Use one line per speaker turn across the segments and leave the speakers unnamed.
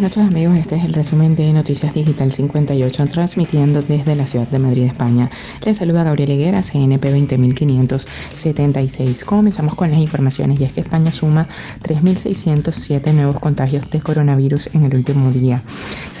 noches amigos, este es el resumen de Noticias Digital 58 transmitiendo desde la ciudad de Madrid, España. Les saluda Gabriel Higuera, CNP 20576. Comenzamos con las informaciones y es que España suma 3.607 nuevos contagios de coronavirus en el último día.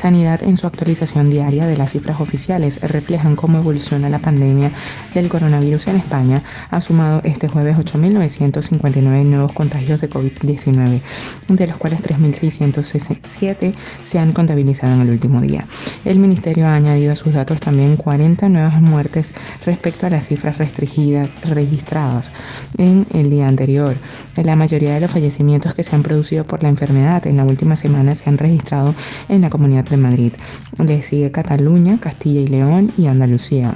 Sanidad en su actualización diaria de las cifras oficiales reflejan cómo evoluciona la pandemia del coronavirus en España. Ha sumado este jueves 8.959 nuevos contagios de COVID-19, de los cuales 3.667 se han contabilizado en el último día. El Ministerio ha añadido a sus datos también 40 nuevas muertes respecto a las cifras restringidas registradas en el día anterior. La mayoría de los fallecimientos que se han producido por la enfermedad en la última semana se han registrado en la Comunidad de Madrid. Le sigue Cataluña, Castilla y León y Andalucía.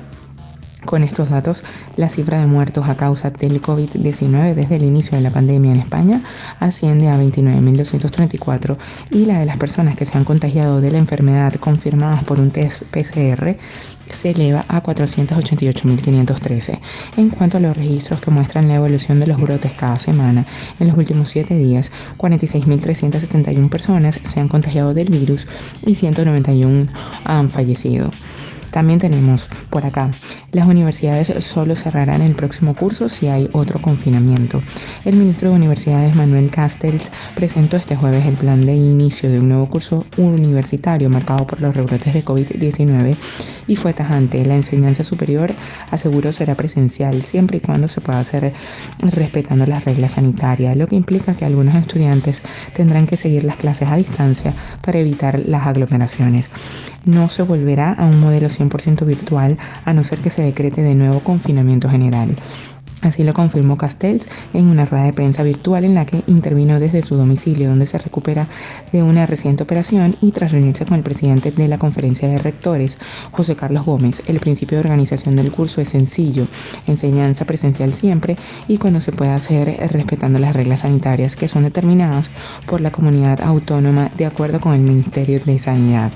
Con estos datos, la cifra de muertos a causa del COVID-19 desde el inicio de la pandemia en España asciende a 29.234 y la de las personas que se han contagiado de la enfermedad confirmadas por un test PCR se eleva a 488.513. En cuanto a los registros que muestran la evolución de los brotes cada semana, en los últimos 7 días, 46.371 personas se han contagiado del virus y 191 han fallecido. También tenemos por acá, las universidades solo cerrarán el próximo curso si hay otro confinamiento. El ministro de Universidades Manuel Castells presentó este jueves el plan de inicio de un nuevo curso universitario marcado por los rebrotes de COVID-19 y fue tajante. La enseñanza superior aseguró será presencial siempre y cuando se pueda hacer respetando las reglas sanitarias, lo que implica que algunos estudiantes tendrán que seguir las clases a distancia para evitar las aglomeraciones no se volverá a un modelo 100% virtual a no ser que se decrete de nuevo confinamiento general. Así lo confirmó Castells en una rueda de prensa virtual en la que intervino desde su domicilio, donde se recupera de una reciente operación y tras reunirse con el presidente de la conferencia de rectores, José Carlos Gómez. El principio de organización del curso es sencillo, enseñanza presencial siempre y cuando se pueda hacer respetando las reglas sanitarias que son determinadas por la comunidad autónoma de acuerdo con el Ministerio de Sanidad.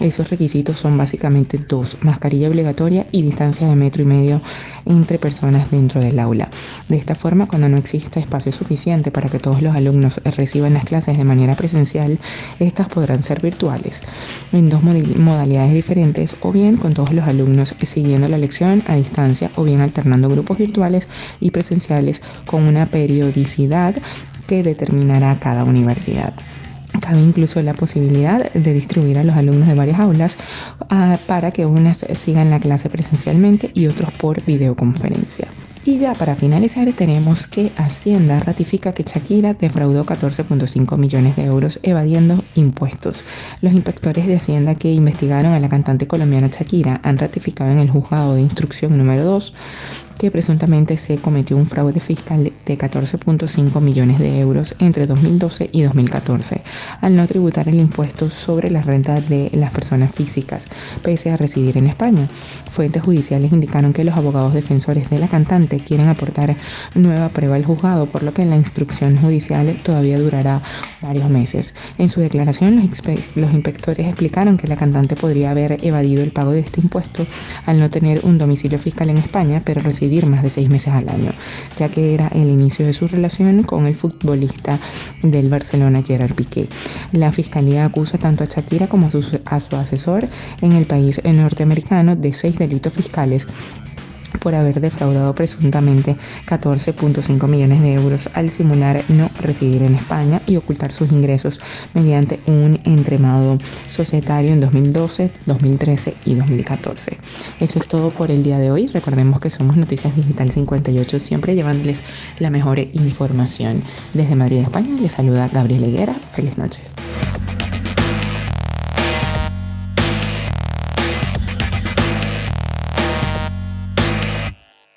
Esos requisitos son básicamente dos, mascarilla obligatoria y distancia de metro y medio entre personas dentro del aula. De esta forma, cuando no exista espacio suficiente para que todos los alumnos reciban las clases de manera presencial, estas podrán ser virtuales en dos modalidades diferentes o bien con todos los alumnos siguiendo la lección a distancia o bien alternando grupos virtuales y presenciales con una periodicidad que determinará cada universidad. Cabe incluso la posibilidad de distribuir a los alumnos de varias aulas ah, para que unas sigan la clase presencialmente y otros por videoconferencia. Y ya para finalizar tenemos que Hacienda ratifica que Shakira defraudó 14.5 millones de euros evadiendo impuestos. Los inspectores de Hacienda que investigaron a la cantante colombiana Shakira han ratificado en el juzgado de instrucción número 2 que presuntamente se cometió un fraude fiscal de 14.5 millones de euros entre 2012 y 2014 al no tributar el impuesto sobre la renta de las personas físicas pese a residir en España. Fuentes judiciales indicaron que los abogados defensores de la cantante quieren aportar nueva prueba al juzgado, por lo que la instrucción judicial todavía durará varios meses. En su declaración, los, inspectores explicaron que la cantante podría haber evadido el pago de este impuesto al no tener un domicilio fiscal en España, pero residir más de seis meses al año, ya que era el inicio de su relación con el futbolista del Barcelona Gerard Piqué. La fiscalía acusa tanto a Shakira como a su, a su asesor en el país norteamericano de seis delitos fiscales por haber defraudado presuntamente 14.5 millones de euros al simular no residir en España y ocultar sus ingresos mediante un entremado societario en 2012, 2013 y 2014. Eso es todo por el día de hoy. Recordemos que somos Noticias Digital 58, siempre llevándoles la mejor información. Desde Madrid, España, les saluda Gabriel Higuera. Feliz noche.